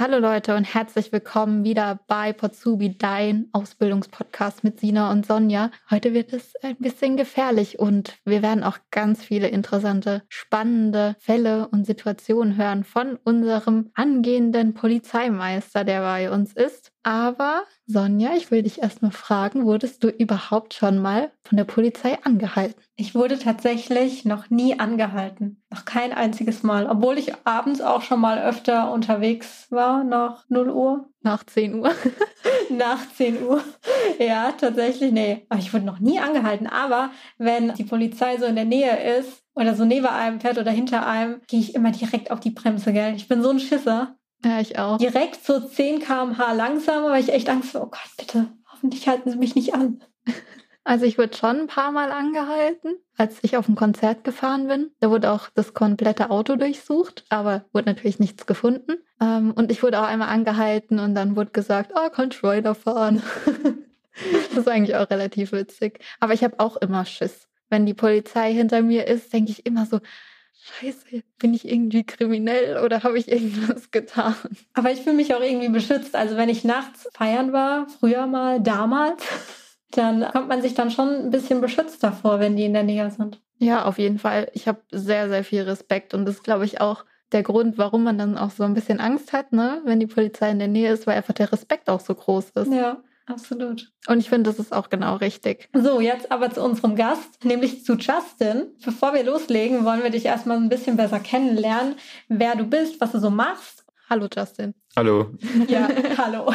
Hallo Leute und herzlich willkommen wieder bei Potsubi, dein Ausbildungspodcast mit Sina und Sonja. Heute wird es ein bisschen gefährlich und wir werden auch ganz viele interessante, spannende Fälle und Situationen hören von unserem angehenden Polizeimeister, der bei uns ist. Aber Sonja, ich will dich erstmal fragen, wurdest du überhaupt schon mal von der Polizei angehalten? Ich wurde tatsächlich noch nie angehalten. Noch kein einziges Mal. Obwohl ich abends auch schon mal öfter unterwegs war, nach 0 Uhr. Nach 10 Uhr. nach 10 Uhr. Ja, tatsächlich, nee. Ich wurde noch nie angehalten. Aber wenn die Polizei so in der Nähe ist oder so neben einem fährt oder hinter einem, gehe ich immer direkt auf die Bremse, gell? Ich bin so ein Schisser. Ja, ich auch. Direkt so 10 km/h langsamer, weil ich echt Angst vor, oh Gott, bitte, hoffentlich halten Sie mich nicht an. Also ich wurde schon ein paar Mal angehalten, als ich auf ein Konzert gefahren bin. Da wurde auch das komplette Auto durchsucht, aber wurde natürlich nichts gefunden. Ähm, und ich wurde auch einmal angehalten und dann wurde gesagt, ah, oh, kannst fahren. das ist eigentlich auch relativ witzig. Aber ich habe auch immer Schiss. Wenn die Polizei hinter mir ist, denke ich immer so, Scheiße, bin ich irgendwie kriminell oder habe ich irgendwas getan? Aber ich fühle mich auch irgendwie beschützt. Also wenn ich nachts feiern war, früher mal, damals, dann kommt man sich dann schon ein bisschen beschützt davor, wenn die in der Nähe sind. Ja, auf jeden Fall. Ich habe sehr, sehr viel Respekt und das ist, glaube ich, auch der Grund, warum man dann auch so ein bisschen Angst hat, ne, wenn die Polizei in der Nähe ist, weil einfach der Respekt auch so groß ist. Ja. Absolut. Und ich finde, das ist auch genau richtig. So, jetzt aber zu unserem Gast, nämlich zu Justin. Bevor wir loslegen, wollen wir dich erstmal ein bisschen besser kennenlernen, wer du bist, was du so machst. Hallo, Justin. Hallo. Ja, hallo.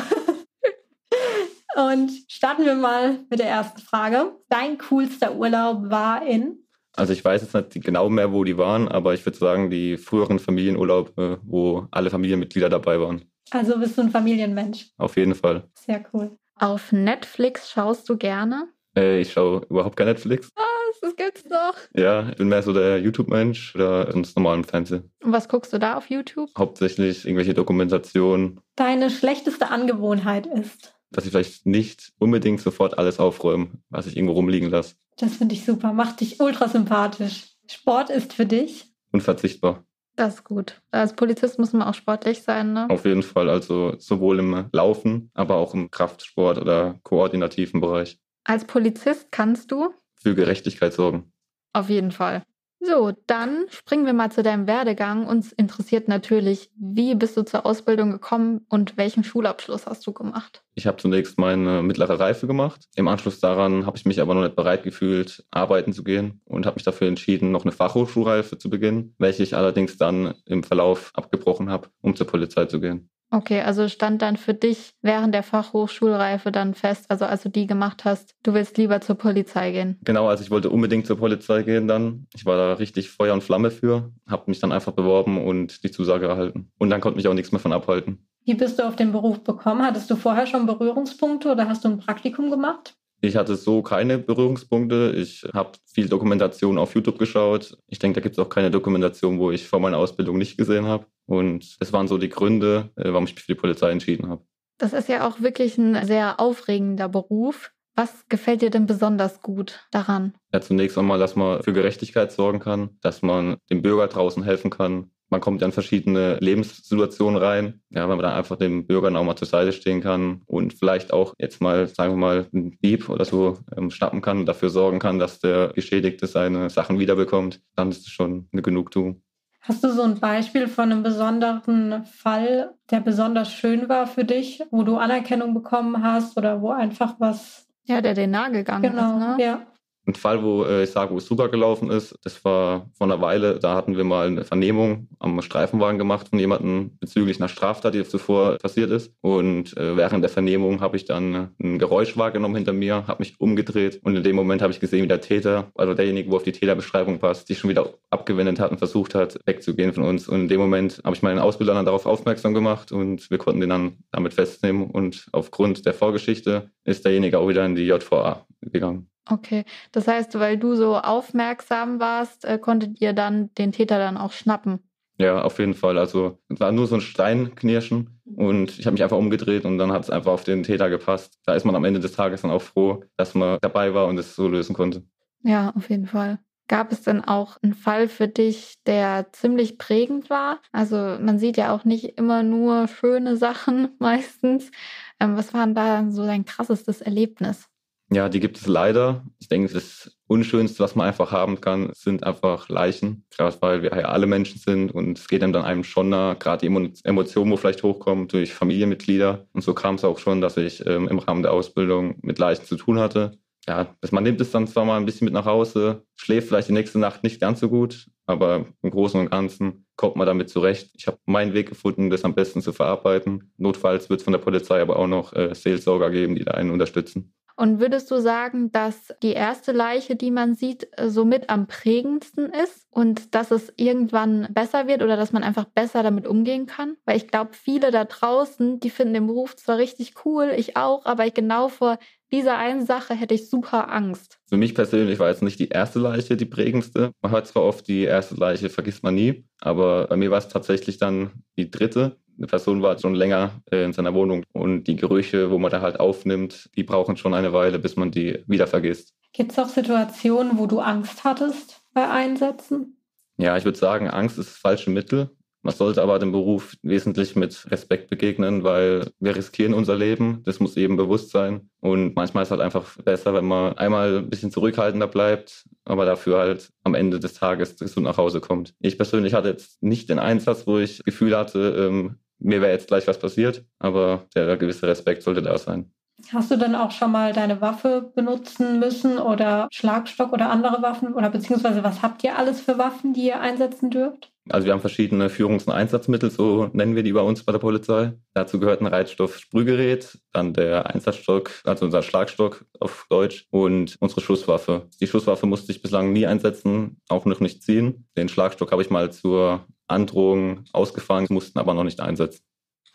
Und starten wir mal mit der ersten Frage. Dein coolster Urlaub war in? Also ich weiß jetzt nicht genau mehr, wo die waren, aber ich würde sagen, die früheren Familienurlaube, wo alle Familienmitglieder dabei waren. Also bist du ein Familienmensch? Auf jeden Fall. Sehr cool. Auf Netflix schaust du gerne? Äh, ich schaue überhaupt kein Netflix. Was? Das gibt's doch. Ja, ich bin mehr so der YouTube-Mensch oder sonst normal im Fernsehen. Und was guckst du da auf YouTube? Hauptsächlich irgendwelche Dokumentationen. Deine schlechteste Angewohnheit ist? Dass ich vielleicht nicht unbedingt sofort alles aufräume, was ich irgendwo rumliegen lasse. Das finde ich super. Macht dich ultra sympathisch. Sport ist für dich? Unverzichtbar. Das ist gut. Als Polizist muss man auch sportlich sein, ne? Auf jeden Fall. Also sowohl im Laufen, aber auch im Kraftsport oder koordinativen Bereich. Als Polizist kannst du? Für Gerechtigkeit sorgen. Auf jeden Fall. So, dann springen wir mal zu deinem Werdegang. Uns interessiert natürlich, wie bist du zur Ausbildung gekommen und welchen Schulabschluss hast du gemacht? Ich habe zunächst meine mittlere Reife gemacht. Im Anschluss daran habe ich mich aber noch nicht bereit gefühlt, arbeiten zu gehen und habe mich dafür entschieden, noch eine Fachhochschulreife zu beginnen, welche ich allerdings dann im Verlauf abgebrochen habe, um zur Polizei zu gehen. Okay, also stand dann für dich während der Fachhochschulreife dann fest, also als du die gemacht hast, du willst lieber zur Polizei gehen. Genau, also ich wollte unbedingt zur Polizei gehen dann. Ich war da richtig Feuer und Flamme für, habe mich dann einfach beworben und die Zusage erhalten. Und dann konnte mich auch nichts mehr von abhalten. Wie bist du auf den Beruf bekommen? Hattest du vorher schon Berührungspunkte oder hast du ein Praktikum gemacht? Ich hatte so keine Berührungspunkte. Ich habe viel Dokumentation auf YouTube geschaut. Ich denke, da gibt es auch keine Dokumentation, wo ich vor meiner Ausbildung nicht gesehen habe. Und es waren so die Gründe, äh, warum ich mich für die Polizei entschieden habe. Das ist ja auch wirklich ein sehr aufregender Beruf. Was gefällt dir denn besonders gut daran? Ja, zunächst einmal, dass man für Gerechtigkeit sorgen kann, dass man dem Bürger draußen helfen kann, man kommt ja in verschiedene Lebenssituationen rein, ja, wenn man dann einfach dem Bürgern auch mal zur Seite stehen kann und vielleicht auch jetzt mal, sagen wir mal, einen Dieb oder so ähm, schnappen kann und dafür sorgen kann, dass der Geschädigte seine Sachen wiederbekommt, dann ist es schon eine Genugtuung. Hast du so ein Beispiel von einem besonderen Fall, der besonders schön war für dich, wo du Anerkennung bekommen hast oder wo einfach was. Ja, der den Nagel gegangen genau, ist, ne? Ja. Ein Fall, wo äh, ich sage, wo es super gelaufen ist, das war vor einer Weile, da hatten wir mal eine Vernehmung am Streifenwagen gemacht von jemandem bezüglich einer Straftat, die zuvor passiert ist. Und äh, während der Vernehmung habe ich dann ein Geräusch wahrgenommen hinter mir, habe mich umgedreht und in dem Moment habe ich gesehen, wie der Täter, also derjenige, wo auf die Täterbeschreibung passt, sich schon wieder abgewendet hat und versucht hat, wegzugehen von uns. Und in dem Moment habe ich meinen Ausbilder dann darauf aufmerksam gemacht und wir konnten den dann damit festnehmen. Und aufgrund der Vorgeschichte ist derjenige auch wieder in die JVA gegangen. Okay, das heißt, weil du so aufmerksam warst, äh, konntet ihr dann den Täter dann auch schnappen? Ja, auf jeden Fall. Also es war nur so ein Steinknirschen und ich habe mich einfach umgedreht und dann hat es einfach auf den Täter gepasst. Da ist man am Ende des Tages dann auch froh, dass man dabei war und es so lösen konnte. Ja, auf jeden Fall. Gab es denn auch einen Fall für dich, der ziemlich prägend war? Also man sieht ja auch nicht immer nur schöne Sachen meistens. Ähm, was war denn da so dein krassestes Erlebnis? Ja, die gibt es leider. Ich denke, das Unschönste, was man einfach haben kann, sind einfach Leichen. Gerade weil wir ja alle Menschen sind und es geht dann einem schon nah, gerade die Emotionen, wo vielleicht hochkommen durch Familienmitglieder. Und so kam es auch schon, dass ich ähm, im Rahmen der Ausbildung mit Leichen zu tun hatte. Ja, man nimmt es dann zwar mal ein bisschen mit nach Hause, schläft vielleicht die nächste Nacht nicht ganz so gut, aber im Großen und Ganzen kommt man damit zurecht. Ich habe meinen Weg gefunden, das am besten zu verarbeiten. Notfalls wird es von der Polizei aber auch noch äh, Seelsorger geben, die da einen unterstützen. Und würdest du sagen, dass die erste Leiche, die man sieht, somit am prägendsten ist und dass es irgendwann besser wird oder dass man einfach besser damit umgehen kann? Weil ich glaube, viele da draußen, die finden den Beruf zwar richtig cool, ich auch, aber genau vor dieser einen Sache hätte ich super Angst. Für mich persönlich war jetzt nicht die erste Leiche die prägendste. Man hört zwar oft, die erste Leiche vergisst man nie, aber bei mir war es tatsächlich dann die dritte eine Person war schon länger äh, in seiner Wohnung und die Gerüche, wo man da halt aufnimmt, die brauchen schon eine Weile, bis man die wieder vergisst. Gibt es auch Situationen, wo du Angst hattest bei Einsätzen? Ja, ich würde sagen, Angst ist das falsche Mittel. Man sollte aber dem Beruf wesentlich mit Respekt begegnen, weil wir riskieren unser Leben. Das muss eben bewusst sein. Und manchmal ist es halt einfach besser, wenn man einmal ein bisschen zurückhaltender bleibt, aber dafür halt am Ende des Tages gesund nach Hause kommt. Ich persönlich hatte jetzt nicht den Einsatz, wo ich Gefühl hatte, ähm, mir wäre jetzt gleich was passiert, aber der gewisse Respekt sollte da sein. Hast du dann auch schon mal deine Waffe benutzen müssen oder Schlagstock oder andere Waffen oder beziehungsweise was habt ihr alles für Waffen, die ihr einsetzen dürft? Also wir haben verschiedene Führungs- und Einsatzmittel, so nennen wir die bei uns bei der Polizei. Dazu gehört ein Reizstoff-Sprühgerät, dann der Einsatzstock, also unser Schlagstock auf Deutsch und unsere Schusswaffe. Die Schusswaffe musste ich bislang nie einsetzen, auch noch nicht ziehen. Den Schlagstock habe ich mal zur Androhung ausgefangen, mussten aber noch nicht einsetzen.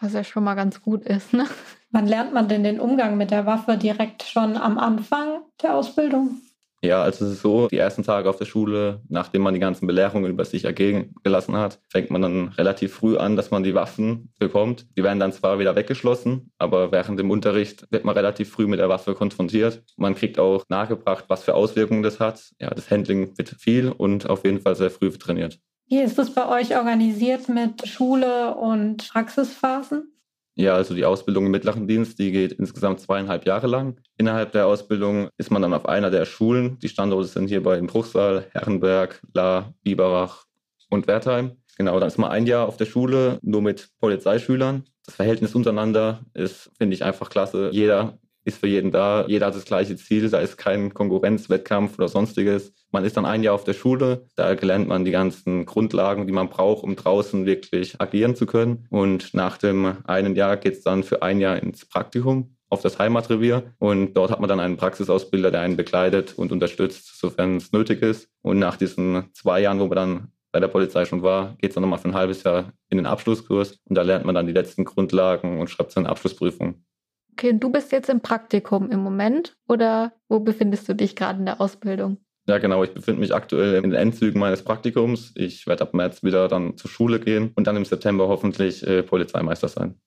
Was ja schon mal ganz gut ist, ne? Wann lernt man denn den Umgang mit der Waffe direkt schon am Anfang der Ausbildung? Ja, also es ist so, die ersten Tage auf der Schule, nachdem man die ganzen Belehrungen über sich ergehen gelassen hat, fängt man dann relativ früh an, dass man die Waffen bekommt. Die werden dann zwar wieder weggeschlossen, aber während dem Unterricht wird man relativ früh mit der Waffe konfrontiert. Man kriegt auch nahegebracht, was für Auswirkungen das hat. Ja, das Handling wird viel und auf jeden Fall sehr früh trainiert. Wie ist es bei euch organisiert mit Schule und Praxisphasen? Ja, also die Ausbildung im mittleren Dienst, die geht insgesamt zweieinhalb Jahre lang. Innerhalb der Ausbildung ist man dann auf einer der Schulen. Die Standorte sind hier bei Bruchsal, Herrenberg, La, Biberach und Wertheim. Genau, dann ist man ein Jahr auf der Schule, nur mit Polizeischülern. Das Verhältnis untereinander ist, finde ich, einfach klasse. Jeder ist für jeden da, jeder hat das gleiche Ziel, da ist kein Konkurrenzwettkampf oder sonstiges. Man ist dann ein Jahr auf der Schule, da lernt man die ganzen Grundlagen, die man braucht, um draußen wirklich agieren zu können. Und nach dem einen Jahr geht es dann für ein Jahr ins Praktikum auf das Heimatrevier und dort hat man dann einen Praxisausbilder, der einen begleitet und unterstützt, sofern es nötig ist. Und nach diesen zwei Jahren, wo man dann bei der Polizei schon war, geht es dann nochmal für ein halbes Jahr in den Abschlusskurs und da lernt man dann die letzten Grundlagen und schreibt seine Abschlussprüfung. Okay, du bist jetzt im Praktikum im Moment oder wo befindest du dich gerade in der Ausbildung? Ja, genau. Ich befinde mich aktuell in den Endzügen meines Praktikums. Ich werde ab März wieder dann zur Schule gehen und dann im September hoffentlich äh, Polizeimeister sein.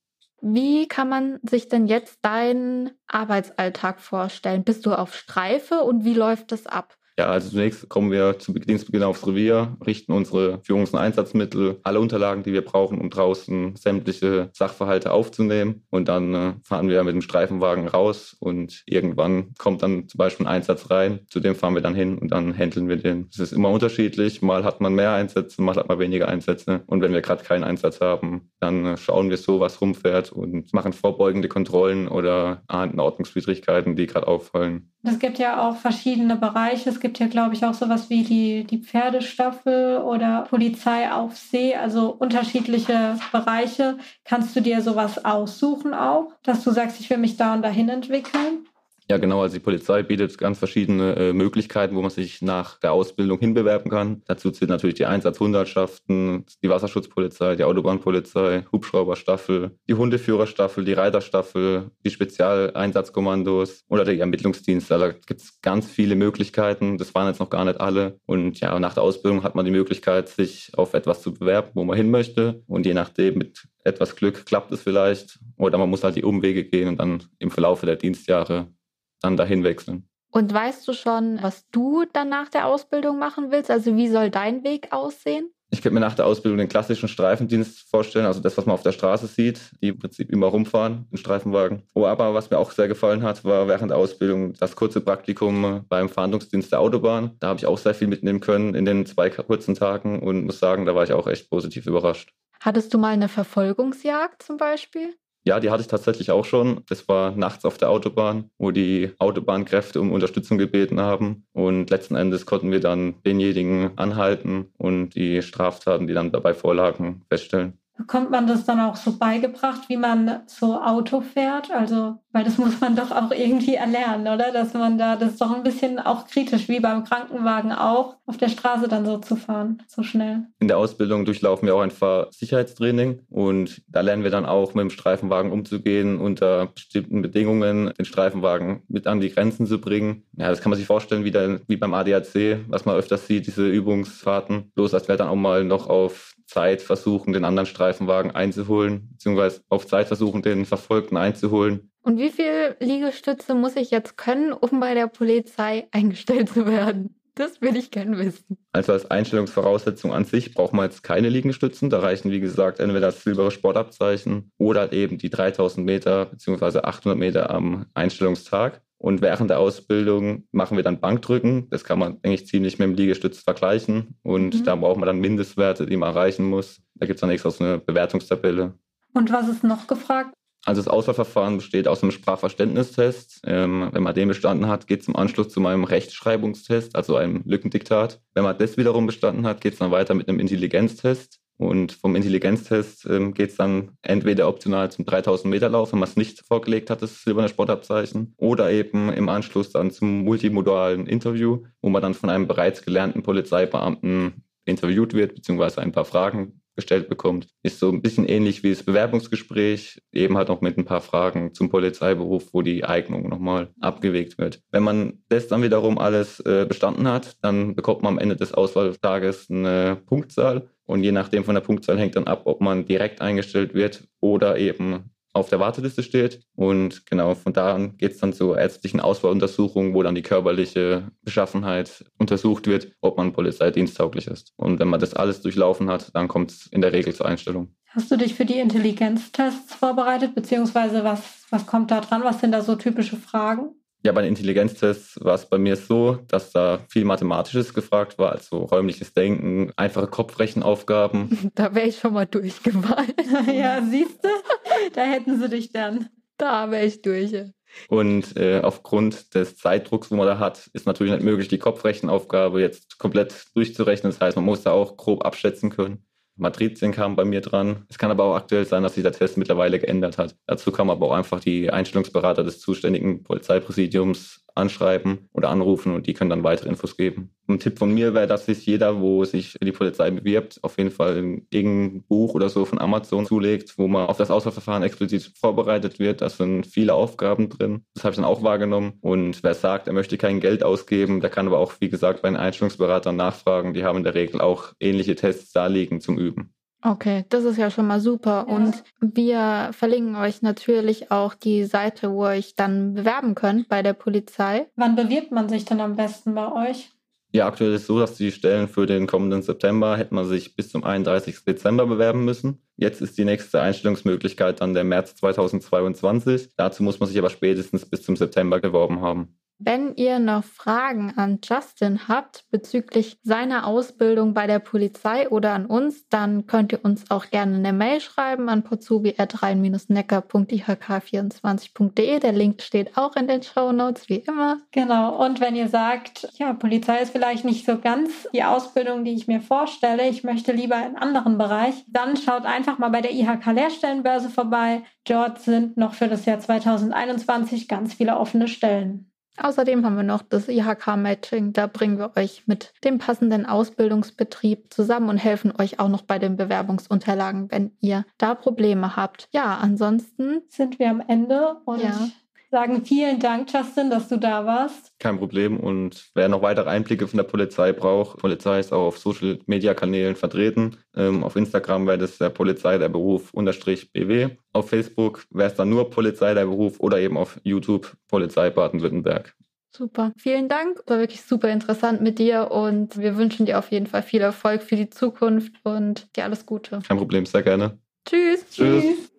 Wie kann man sich denn jetzt deinen Arbeitsalltag vorstellen? Bist du auf Streife und wie läuft das ab? Ja, also zunächst kommen wir zu Dienstbeginn aufs Revier, richten unsere Führungs- und Einsatzmittel, alle Unterlagen, die wir brauchen, um draußen sämtliche Sachverhalte aufzunehmen. Und dann äh, fahren wir mit dem Streifenwagen raus und irgendwann kommt dann zum Beispiel ein Einsatz rein. Zu dem fahren wir dann hin und dann handeln wir den. Es ist immer unterschiedlich. Mal hat man mehr Einsätze, mal hat man weniger Einsätze. Und wenn wir gerade keinen Einsatz haben, dann äh, schauen wir so, was rumfährt und machen vorbeugende Kontrollen oder ahnden Ordnungswidrigkeiten, die gerade auffallen. Es gibt ja auch verschiedene Bereiche. Es gibt ja, glaube ich, auch sowas wie die, die Pferdestaffel oder Polizei auf See, also unterschiedliche Bereiche. Kannst du dir sowas aussuchen auch, dass du sagst, ich will mich da und dahin entwickeln? Ja, genau. Also die Polizei bietet ganz verschiedene äh, Möglichkeiten, wo man sich nach der Ausbildung hinbewerben kann. Dazu zählen natürlich die Einsatzhundertschaften, die Wasserschutzpolizei, die Autobahnpolizei, Hubschrauberstaffel, die Hundeführerstaffel, die Reiterstaffel, die Spezialeinsatzkommandos oder der Ermittlungsdienst. Da gibt es ganz viele Möglichkeiten. Das waren jetzt noch gar nicht alle. Und ja, nach der Ausbildung hat man die Möglichkeit, sich auf etwas zu bewerben, wo man hin möchte. Und je nachdem, mit etwas Glück klappt es vielleicht. Oder man muss halt die Umwege gehen und dann im Verlauf der Dienstjahre dann dahin wechseln. Und weißt du schon, was du dann nach der Ausbildung machen willst? Also wie soll dein Weg aussehen? Ich könnte mir nach der Ausbildung den klassischen Streifendienst vorstellen, also das, was man auf der Straße sieht, die im Prinzip immer rumfahren in Streifenwagen. Oh, aber was mir auch sehr gefallen hat, war während der Ausbildung das kurze Praktikum beim Fahndungsdienst der Autobahn. Da habe ich auch sehr viel mitnehmen können in den zwei kurzen Tagen und muss sagen, da war ich auch echt positiv überrascht. Hattest du mal eine Verfolgungsjagd zum Beispiel? Ja, die hatte ich tatsächlich auch schon. Das war nachts auf der Autobahn, wo die Autobahnkräfte um Unterstützung gebeten haben. Und letzten Endes konnten wir dann denjenigen anhalten und die Straftaten, die dann dabei vorlagen, feststellen. Bekommt man das dann auch so beigebracht, wie man so Auto fährt? Also, weil das muss man doch auch irgendwie erlernen, oder? Dass man da, das ist doch ein bisschen auch kritisch, wie beim Krankenwagen auch, auf der Straße dann so zu fahren, so schnell. In der Ausbildung durchlaufen wir auch ein Fahrsicherheitstraining und da lernen wir dann auch mit dem Streifenwagen umzugehen, unter bestimmten Bedingungen den Streifenwagen mit an die Grenzen zu bringen. Ja, das kann man sich vorstellen, wie, der, wie beim ADAC, was man öfters sieht, diese Übungsfahrten. Bloß, als wäre dann auch mal noch auf Zeit versuchen, den anderen Streifenwagen einzuholen, beziehungsweise auf Zeit versuchen, den Verfolgten einzuholen. Und wie viel Liegestütze muss ich jetzt können, um bei der Polizei eingestellt zu werden? Das will ich gerne wissen. Also als Einstellungsvoraussetzung an sich braucht man jetzt keine Liegestützen. Da reichen, wie gesagt, entweder das silbere Sportabzeichen oder eben die 3000 Meter bzw. 800 Meter am Einstellungstag. Und während der Ausbildung machen wir dann Bankdrücken. Das kann man eigentlich ziemlich mit dem Liegestütz vergleichen. Und mhm. da braucht man dann Mindestwerte, die man erreichen muss. Da gibt es dann extra so eine Bewertungstabelle. Und was ist noch gefragt? Also das Auswahlverfahren besteht aus einem Sprachverständnistest. Ähm, wenn man den bestanden hat, geht es im Anschluss zu meinem Rechtschreibungstest, also einem Lückendiktat. Wenn man das wiederum bestanden hat, geht es dann weiter mit einem Intelligenztest. Und vom Intelligenztest ähm, geht es dann entweder optional zum 3000 Meter Lauf, wenn man es nicht vorgelegt hat, das silberne Sportabzeichen, oder eben im Anschluss dann zum multimodalen Interview, wo man dann von einem bereits gelernten Polizeibeamten interviewt wird, beziehungsweise ein paar Fragen gestellt bekommt. Ist so ein bisschen ähnlich wie das Bewerbungsgespräch, eben halt noch mit ein paar Fragen zum Polizeiberuf, wo die Eignung nochmal abgewegt wird. Wenn man das dann wiederum alles äh, bestanden hat, dann bekommt man am Ende des Auswahltages eine Punktzahl und je nachdem von der Punktzahl hängt dann ab, ob man direkt eingestellt wird oder eben auf der Warteliste steht. Und genau von da an geht es dann zur ärztlichen Auswahluntersuchung, wo dann die körperliche Beschaffenheit untersucht wird, ob man polizeidiensttauglich ist. Und wenn man das alles durchlaufen hat, dann kommt es in der Regel zur Einstellung. Hast du dich für die Intelligenztests vorbereitet, beziehungsweise was, was kommt da dran? Was sind da so typische Fragen? Ja, bei den Intelligenztests war es bei mir so, dass da viel Mathematisches gefragt war, also räumliches Denken, einfache Kopfrechenaufgaben. Da wäre ich schon mal durchgefallen. ja, siehst du? Da hätten sie dich dann. Da wäre ich durch. Und äh, aufgrund des Zeitdrucks, wo man da hat, ist natürlich nicht möglich, die Kopfrechenaufgabe jetzt komplett durchzurechnen. Das heißt, man muss da auch grob abschätzen können. Matrizien kam bei mir dran. Es kann aber auch aktuell sein, dass sich der Test mittlerweile geändert hat. Dazu kam aber auch einfach die Einstellungsberater des zuständigen Polizeipräsidiums anschreiben oder anrufen und die können dann weitere Infos geben. Ein Tipp von mir wäre, dass sich jeder, wo sich für die Polizei bewirbt, auf jeden Fall irgendein Buch oder so von Amazon zulegt, wo man auf das Auswahlverfahren explizit vorbereitet wird. Da sind viele Aufgaben drin. Das habe ich dann auch wahrgenommen. Und wer sagt, er möchte kein Geld ausgeben, der kann aber auch, wie gesagt, bei den Einstellungsberatern nachfragen. Die haben in der Regel auch ähnliche Tests da liegen zum Üben. Okay, das ist ja schon mal super. Ja. Und wir verlinken euch natürlich auch die Seite, wo ihr euch dann bewerben könnt bei der Polizei. Wann bewirbt man sich denn am besten bei euch? Ja, aktuell ist es so, dass die Stellen für den kommenden September hätte man sich bis zum 31. Dezember bewerben müssen. Jetzt ist die nächste Einstellungsmöglichkeit dann der März 2022. Dazu muss man sich aber spätestens bis zum September geworben haben. Wenn ihr noch Fragen an Justin habt bezüglich seiner Ausbildung bei der Polizei oder an uns, dann könnt ihr uns auch gerne eine Mail schreiben an potsubi.rein-neckar.ihk24.de. Der Link steht auch in den Show Notes, wie immer. Genau. Und wenn ihr sagt, ja, Polizei ist vielleicht nicht so ganz die Ausbildung, die ich mir vorstelle, ich möchte lieber einen anderen Bereich, dann schaut einfach mal bei der IHK Lehrstellenbörse vorbei. Dort sind noch für das Jahr 2021 ganz viele offene Stellen. Außerdem haben wir noch das IHK-Matching. Da bringen wir euch mit dem passenden Ausbildungsbetrieb zusammen und helfen euch auch noch bei den Bewerbungsunterlagen, wenn ihr da Probleme habt. Ja, ansonsten sind wir am Ende und ja sagen vielen Dank, Justin, dass du da warst. Kein Problem. Und wer noch weitere Einblicke von der Polizei braucht, Polizei ist auch auf Social Media Kanälen vertreten. Ähm, auf Instagram wäre das der Polizei der Beruf unterstrich BW. Auf Facebook wäre es dann nur Polizei der Beruf oder eben auf YouTube Polizei Baden-Württemberg. Super. Vielen Dank. War wirklich super interessant mit dir und wir wünschen dir auf jeden Fall viel Erfolg für die Zukunft und dir alles Gute. Kein Problem, sehr gerne. Tschüss. Tschüss. Tschüss.